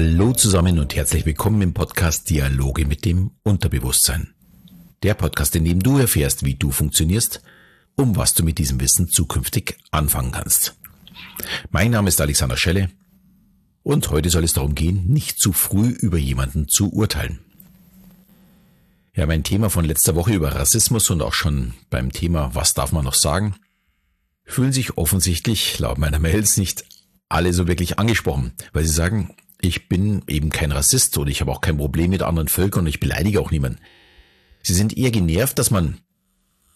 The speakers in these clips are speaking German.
Hallo zusammen und herzlich willkommen im Podcast Dialoge mit dem Unterbewusstsein. Der Podcast, in dem du erfährst, wie du funktionierst, um was du mit diesem Wissen zukünftig anfangen kannst. Mein Name ist Alexander Schelle und heute soll es darum gehen, nicht zu früh über jemanden zu urteilen. Ja, mein Thema von letzter Woche über Rassismus und auch schon beim Thema, was darf man noch sagen, fühlen sich offensichtlich laut meiner Mails nicht alle so wirklich angesprochen, weil sie sagen, ich bin eben kein Rassist und ich habe auch kein Problem mit anderen Völkern und ich beleidige auch niemanden. Sie sind eher genervt, dass man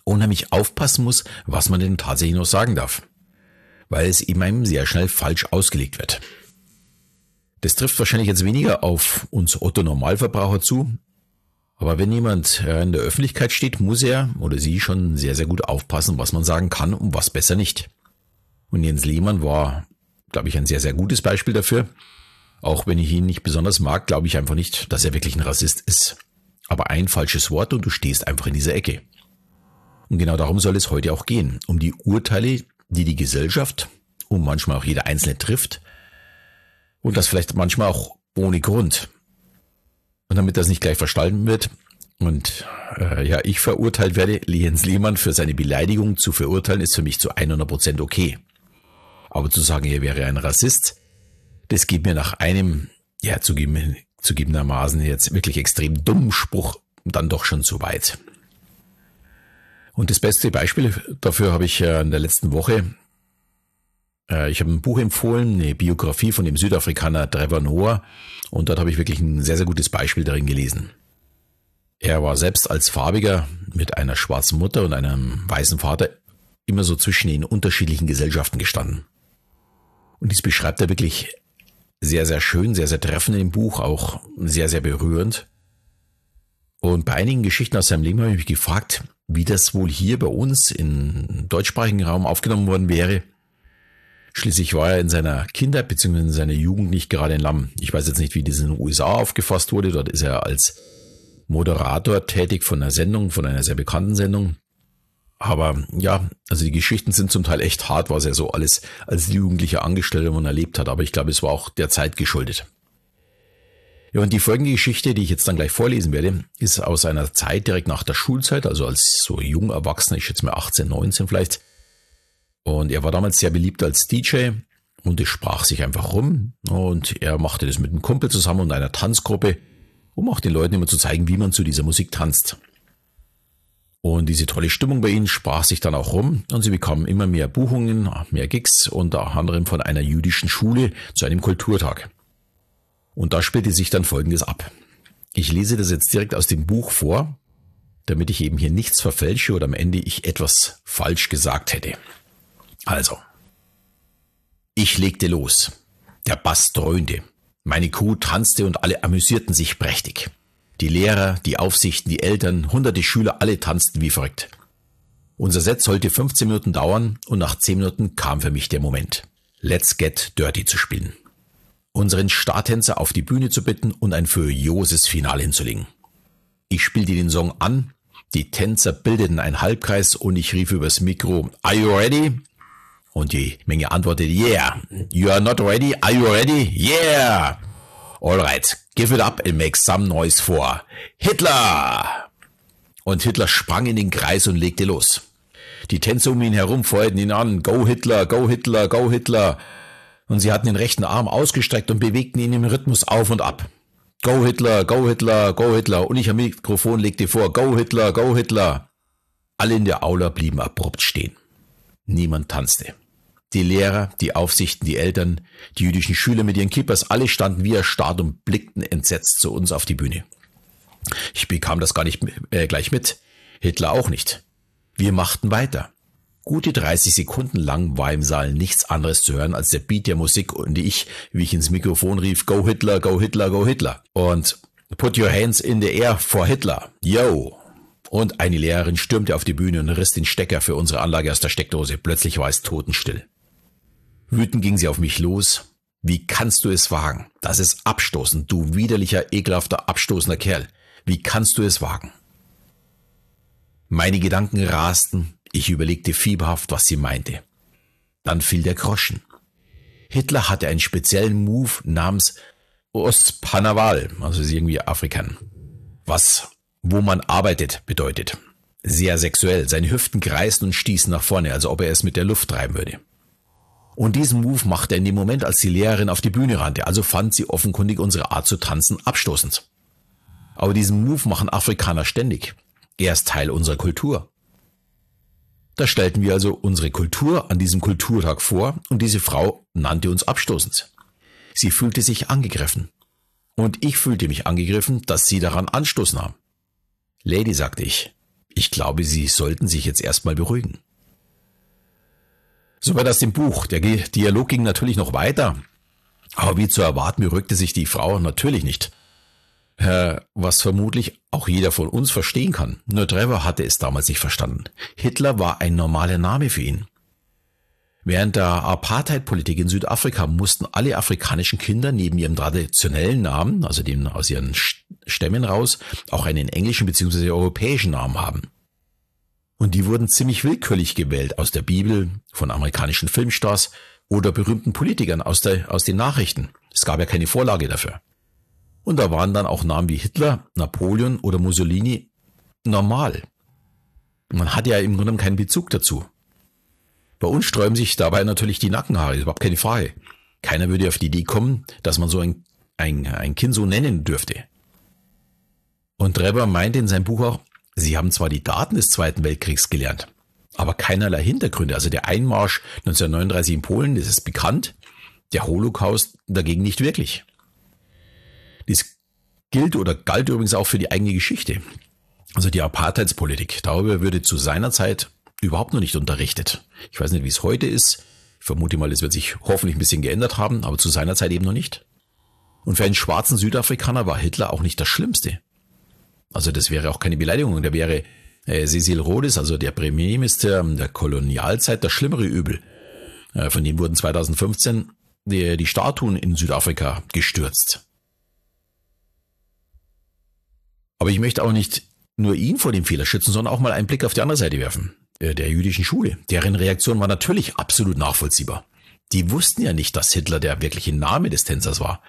unheimlich aufpassen muss, was man denn tatsächlich noch sagen darf, weil es eben einem sehr schnell falsch ausgelegt wird. Das trifft wahrscheinlich jetzt weniger auf uns Otto Normalverbraucher zu, aber wenn jemand äh, in der Öffentlichkeit steht, muss er oder sie schon sehr, sehr gut aufpassen, was man sagen kann und was besser nicht. Und Jens Lehmann war, glaube ich, ein sehr, sehr gutes Beispiel dafür. Auch wenn ich ihn nicht besonders mag, glaube ich einfach nicht, dass er wirklich ein Rassist ist. Aber ein falsches Wort und du stehst einfach in dieser Ecke. Und genau darum soll es heute auch gehen. Um die Urteile, die die Gesellschaft und manchmal auch jeder Einzelne trifft. Und das vielleicht manchmal auch ohne Grund. Und damit das nicht gleich verstanden wird und äh, ja, ich verurteilt werde, Jens Lehmann für seine Beleidigung zu verurteilen, ist für mich zu 100 Prozent okay. Aber zu sagen, er wäre ein Rassist, das geht mir nach einem, ja, zugegebenermaßen jetzt wirklich extrem dummen Spruch dann doch schon zu weit. Und das beste Beispiel dafür habe ich in der letzten Woche. Äh, ich habe ein Buch empfohlen, eine Biografie von dem Südafrikaner Trevor Noah. Und dort habe ich wirklich ein sehr, sehr gutes Beispiel darin gelesen. Er war selbst als Farbiger mit einer schwarzen Mutter und einem weißen Vater immer so zwischen den unterschiedlichen Gesellschaften gestanden. Und dies beschreibt er wirklich sehr, sehr schön, sehr, sehr treffend im Buch, auch sehr, sehr berührend. Und bei einigen Geschichten aus seinem Leben habe ich mich gefragt, wie das wohl hier bei uns im deutschsprachigen Raum aufgenommen worden wäre. Schließlich war er in seiner Kindheit bzw. in seiner Jugend nicht gerade ein Lamm. Ich weiß jetzt nicht, wie das in den USA aufgefasst wurde. Dort ist er als Moderator tätig von einer Sendung, von einer sehr bekannten Sendung. Aber ja, also die Geschichten sind zum Teil echt hart, was er so alles als Jugendlicher angestellt und erlebt hat. Aber ich glaube, es war auch der Zeit geschuldet. Ja, und die folgende Geschichte, die ich jetzt dann gleich vorlesen werde, ist aus einer Zeit direkt nach der Schulzeit, also als so jung Erwachsener, ich schätze mal 18, 19 vielleicht. Und er war damals sehr beliebt als DJ und es sprach sich einfach rum und er machte das mit einem Kumpel zusammen und einer Tanzgruppe, um auch den Leuten immer zu zeigen, wie man zu dieser Musik tanzt. Und diese tolle Stimmung bei ihnen sprach sich dann auch rum und sie bekamen immer mehr Buchungen, mehr Gigs, unter anderem von einer jüdischen Schule zu einem Kulturtag. Und da spielte sich dann Folgendes ab. Ich lese das jetzt direkt aus dem Buch vor, damit ich eben hier nichts verfälsche oder am Ende ich etwas falsch gesagt hätte. Also. Ich legte los. Der Bass dröhnte. Meine Kuh tanzte und alle amüsierten sich prächtig. Die Lehrer, die Aufsichten, die Eltern, hunderte Schüler, alle tanzten wie verrückt. Unser Set sollte 15 Minuten dauern und nach 10 Minuten kam für mich der Moment. Let's Get Dirty zu spielen. Unseren Starttänzer auf die Bühne zu bitten und ein furioses Finale hinzulegen. Ich spielte den Song an, die Tänzer bildeten einen Halbkreis und ich rief übers Mikro, Are you ready? Und die Menge antwortete, Yeah. You are not ready? Are you ready? Yeah. Alright, give it up and make some noise for Hitler! Und Hitler sprang in den Kreis und legte los. Die Tänzer um ihn herum feuerten ihn an. Go Hitler, go Hitler, go Hitler. Und sie hatten den rechten Arm ausgestreckt und bewegten ihn im Rhythmus auf und ab. Go Hitler, go Hitler, go Hitler. Und ich am Mikrofon legte vor, go Hitler, go Hitler. Alle in der Aula blieben abrupt stehen. Niemand tanzte. Die Lehrer, die Aufsichten, die Eltern, die jüdischen Schüler mit ihren Kippers, alle standen wie erstarrt und blickten entsetzt zu uns auf die Bühne. Ich bekam das gar nicht äh, gleich mit. Hitler auch nicht. Wir machten weiter. Gute 30 Sekunden lang war im Saal nichts anderes zu hören als der Beat der Musik und ich, wie ich ins Mikrofon rief, Go Hitler, Go Hitler, Go Hitler. Und Put your hands in the air for Hitler. Yo. Und eine Lehrerin stürmte auf die Bühne und riss den Stecker für unsere Anlage aus der Steckdose. Plötzlich war es totenstill. Wütend ging sie auf mich los. Wie kannst du es wagen? Das ist abstoßend, du widerlicher, ekelhafter, abstoßender Kerl. Wie kannst du es wagen? Meine Gedanken rasten, ich überlegte fieberhaft, was sie meinte. Dann fiel der Groschen. Hitler hatte einen speziellen Move namens Ostpanaval, also ist irgendwie Afrikan. Was, wo man arbeitet, bedeutet. Sehr sexuell. Seine Hüften kreisen und stießen nach vorne, als ob er es mit der Luft treiben würde. Und diesen Move machte er in dem Moment, als die Lehrerin auf die Bühne rannte, also fand sie offenkundig unsere Art zu tanzen abstoßend. Aber diesen Move machen Afrikaner ständig. Er ist Teil unserer Kultur. Da stellten wir also unsere Kultur an diesem Kulturtag vor und diese Frau nannte uns abstoßend. Sie fühlte sich angegriffen. Und ich fühlte mich angegriffen, dass sie daran Anstoß nahm. Lady, sagte ich, ich glaube, Sie sollten sich jetzt erstmal beruhigen. So war das dem Buch. Der Dialog ging natürlich noch weiter. Aber wie zu erwarten, berückte sich die Frau natürlich nicht. Äh, was vermutlich auch jeder von uns verstehen kann. Nur Trevor hatte es damals nicht verstanden. Hitler war ein normaler Name für ihn. Während der Apartheid-Politik in Südafrika mussten alle afrikanischen Kinder neben ihrem traditionellen Namen, also dem aus ihren Stämmen raus, auch einen englischen bzw. europäischen Namen haben. Und die wurden ziemlich willkürlich gewählt aus der Bibel, von amerikanischen Filmstars oder berühmten Politikern aus, der, aus den Nachrichten. Es gab ja keine Vorlage dafür. Und da waren dann auch Namen wie Hitler, Napoleon oder Mussolini normal. Man hat ja im Grunde keinen Bezug dazu. Bei uns sträuben sich dabei natürlich die Nackenhaare, überhaupt keine Frage. Keiner würde auf die Idee kommen, dass man so ein, ein, ein Kind so nennen dürfte. Und Treber meinte in seinem Buch auch, sie haben zwar die Daten des Zweiten Weltkriegs gelernt, aber keinerlei Hintergründe. Also der Einmarsch 1939 in Polen, das ist bekannt, der Holocaust dagegen nicht wirklich. Dies gilt oder galt übrigens auch für die eigene Geschichte. Also die Apartheidspolitik. Darüber würde zu seiner Zeit überhaupt noch nicht unterrichtet. Ich weiß nicht, wie es heute ist. Ich vermute mal, es wird sich hoffentlich ein bisschen geändert haben, aber zu seiner Zeit eben noch nicht. Und für einen schwarzen Südafrikaner war Hitler auch nicht das Schlimmste. Also das wäre auch keine Beleidigung. Der wäre äh, Cecil Rhodes, also der Premierminister der Kolonialzeit, das schlimmere Übel. Äh, von dem wurden 2015 die, die Statuen in Südafrika gestürzt. Aber ich möchte auch nicht nur ihn vor dem Fehler schützen, sondern auch mal einen Blick auf die andere Seite werfen. Äh, der jüdischen Schule. Deren Reaktion war natürlich absolut nachvollziehbar. Die wussten ja nicht, dass Hitler der wirkliche Name des Tänzers war.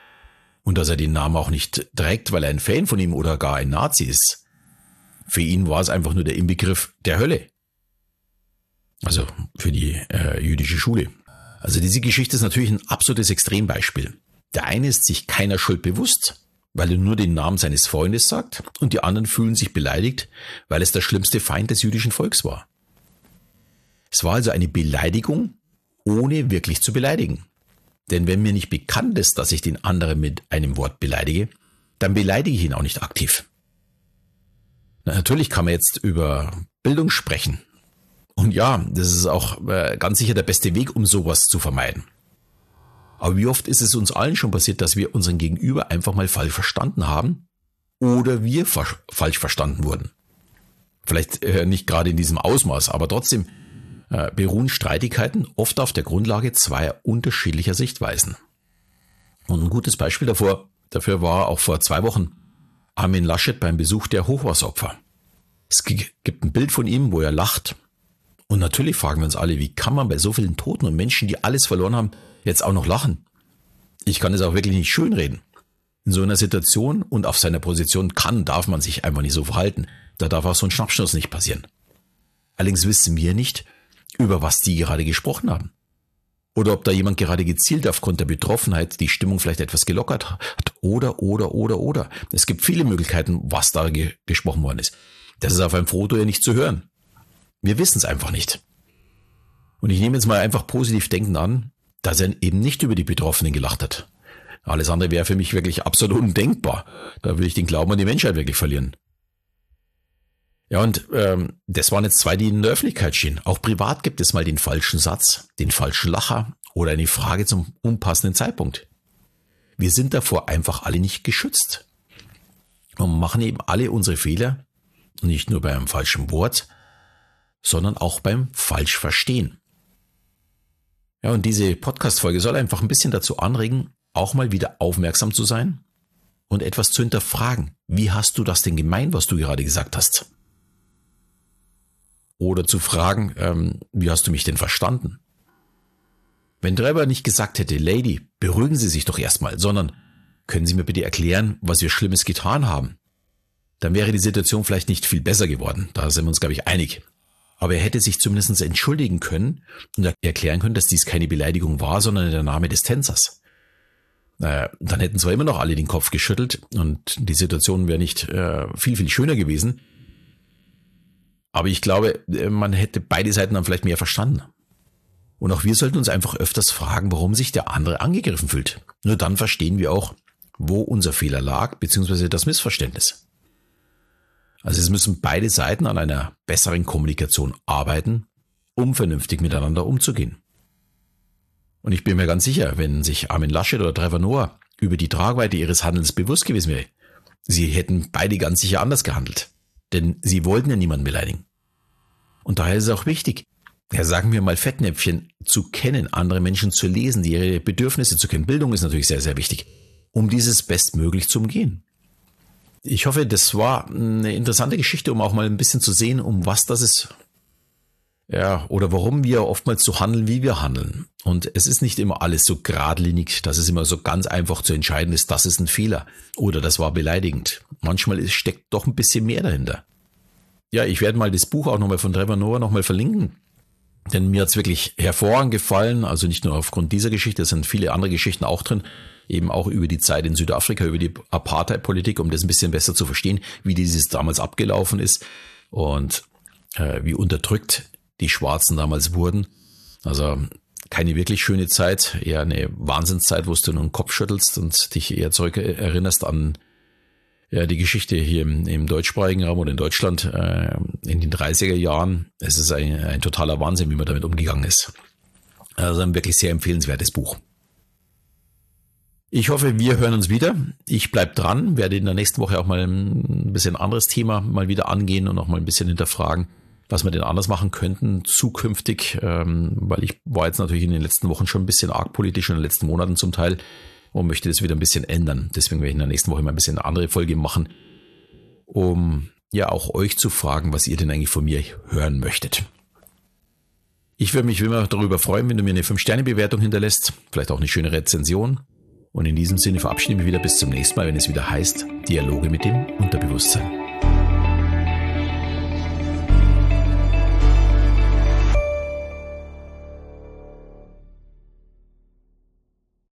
Und dass er den Namen auch nicht trägt, weil er ein Fan von ihm oder gar ein Nazi ist. Für ihn war es einfach nur der Inbegriff der Hölle. Also für die äh, jüdische Schule. Also diese Geschichte ist natürlich ein absolutes Extrembeispiel. Der eine ist sich keiner Schuld bewusst, weil er nur den Namen seines Freundes sagt, und die anderen fühlen sich beleidigt, weil es der schlimmste Feind des jüdischen Volks war. Es war also eine Beleidigung, ohne wirklich zu beleidigen. Denn wenn mir nicht bekannt ist, dass ich den anderen mit einem Wort beleidige, dann beleidige ich ihn auch nicht aktiv. Na, natürlich kann man jetzt über Bildung sprechen. Und ja, das ist auch äh, ganz sicher der beste Weg, um sowas zu vermeiden. Aber wie oft ist es uns allen schon passiert, dass wir unseren Gegenüber einfach mal falsch verstanden haben oder wir falsch verstanden wurden? Vielleicht äh, nicht gerade in diesem Ausmaß, aber trotzdem beruhen Streitigkeiten oft auf der Grundlage zweier unterschiedlicher Sichtweisen. Und ein gutes Beispiel davor, dafür war auch vor zwei Wochen Armin Laschet beim Besuch der Hochwasseropfer. Es gibt ein Bild von ihm, wo er lacht. Und natürlich fragen wir uns alle, wie kann man bei so vielen Toten und Menschen, die alles verloren haben, jetzt auch noch lachen? Ich kann es auch wirklich nicht schönreden. In so einer Situation und auf seiner Position kann, darf man sich einfach nicht so verhalten. Da darf auch so ein Schnappschnuss nicht passieren. Allerdings wissen wir nicht, über was die gerade gesprochen haben. Oder ob da jemand gerade gezielt aufgrund der Betroffenheit die Stimmung vielleicht etwas gelockert hat. Oder, oder, oder, oder. Es gibt viele Möglichkeiten, was da ge gesprochen worden ist. Das ist auf einem Foto ja nicht zu hören. Wir wissen es einfach nicht. Und ich nehme jetzt mal einfach positiv denken an, dass er eben nicht über die Betroffenen gelacht hat. Alles andere wäre für mich wirklich absolut undenkbar. Da würde ich den Glauben an die Menschheit wirklich verlieren. Ja, und ähm, das waren jetzt zwei, die in der Öffentlichkeit stehen. Auch privat gibt es mal den falschen Satz, den falschen Lacher oder eine Frage zum unpassenden Zeitpunkt. Wir sind davor einfach alle nicht geschützt und machen eben alle unsere Fehler, nicht nur beim falschen Wort, sondern auch beim Falschverstehen. Ja, und diese Podcast-Folge soll einfach ein bisschen dazu anregen, auch mal wieder aufmerksam zu sein und etwas zu hinterfragen. Wie hast du das denn gemeint, was du gerade gesagt hast? Oder zu fragen, ähm, wie hast du mich denn verstanden? Wenn Trevor nicht gesagt hätte, Lady, beruhigen Sie sich doch erstmal, sondern können Sie mir bitte erklären, was wir Schlimmes getan haben? Dann wäre die Situation vielleicht nicht viel besser geworden. Da sind wir uns, glaube ich, einig. Aber er hätte sich zumindest entschuldigen können und erklären können, dass dies keine Beleidigung war, sondern der Name des Tänzers. Naja, dann hätten zwar immer noch alle den Kopf geschüttelt und die Situation wäre nicht äh, viel, viel schöner gewesen. Aber ich glaube, äh, man hätte beide Seiten dann vielleicht mehr verstanden. Und auch wir sollten uns einfach öfters fragen, warum sich der andere angegriffen fühlt. Nur dann verstehen wir auch, wo unser Fehler lag, beziehungsweise das Missverständnis. Also es müssen beide Seiten an einer besseren Kommunikation arbeiten, um vernünftig miteinander umzugehen. Und ich bin mir ganz sicher, wenn sich Armin Laschet oder Trevor Noah über die Tragweite ihres Handelns bewusst gewesen wäre, sie hätten beide ganz sicher anders gehandelt. Denn sie wollten ja niemanden beleidigen. Und daher ist es auch wichtig, ja, sagen wir mal Fettnäpfchen zu kennen, andere Menschen zu lesen, ihre Bedürfnisse zu kennen. Bildung ist natürlich sehr, sehr wichtig, um dieses bestmöglich zu umgehen. Ich hoffe, das war eine interessante Geschichte, um auch mal ein bisschen zu sehen, um was das ist, ja, oder warum wir oftmals so handeln, wie wir handeln. Und es ist nicht immer alles so geradlinig, dass es immer so ganz einfach zu entscheiden ist, das ist ein Fehler oder das war beleidigend. Manchmal steckt doch ein bisschen mehr dahinter. Ja, ich werde mal das Buch auch nochmal von Trevor Noah nochmal verlinken. Denn mir hat's wirklich hervorragend gefallen, also nicht nur aufgrund dieser Geschichte, es sind viele andere Geschichten auch drin, eben auch über die Zeit in Südafrika, über die Apartheid-Politik, um das ein bisschen besser zu verstehen, wie dieses damals abgelaufen ist und äh, wie unterdrückt die Schwarzen damals wurden. Also keine wirklich schöne Zeit, eher eine Wahnsinnszeit, wo du nur den Kopf schüttelst und dich eher zurück erinnerst an ja, die Geschichte hier im, im deutschsprachigen Raum oder in Deutschland äh, in den 30er Jahren. Es ist ein, ein totaler Wahnsinn, wie man damit umgegangen ist. Also ein wirklich sehr empfehlenswertes Buch. Ich hoffe, wir hören uns wieder. Ich bleib dran, werde in der nächsten Woche auch mal ein bisschen anderes Thema mal wieder angehen und auch mal ein bisschen hinterfragen, was wir denn anders machen könnten zukünftig, ähm, weil ich war jetzt natürlich in den letzten Wochen schon ein bisschen arg politisch, in den letzten Monaten zum Teil und möchte das wieder ein bisschen ändern. Deswegen werde ich in der nächsten Woche mal ein bisschen eine andere Folge machen, um ja auch euch zu fragen, was ihr denn eigentlich von mir hören möchtet. Ich würde mich wie immer darüber freuen, wenn du mir eine 5-Sterne-Bewertung hinterlässt, vielleicht auch eine schöne Rezension. Und in diesem Sinne verabschiede ich mich wieder bis zum nächsten Mal, wenn es wieder heißt Dialoge mit dem Unterbewusstsein.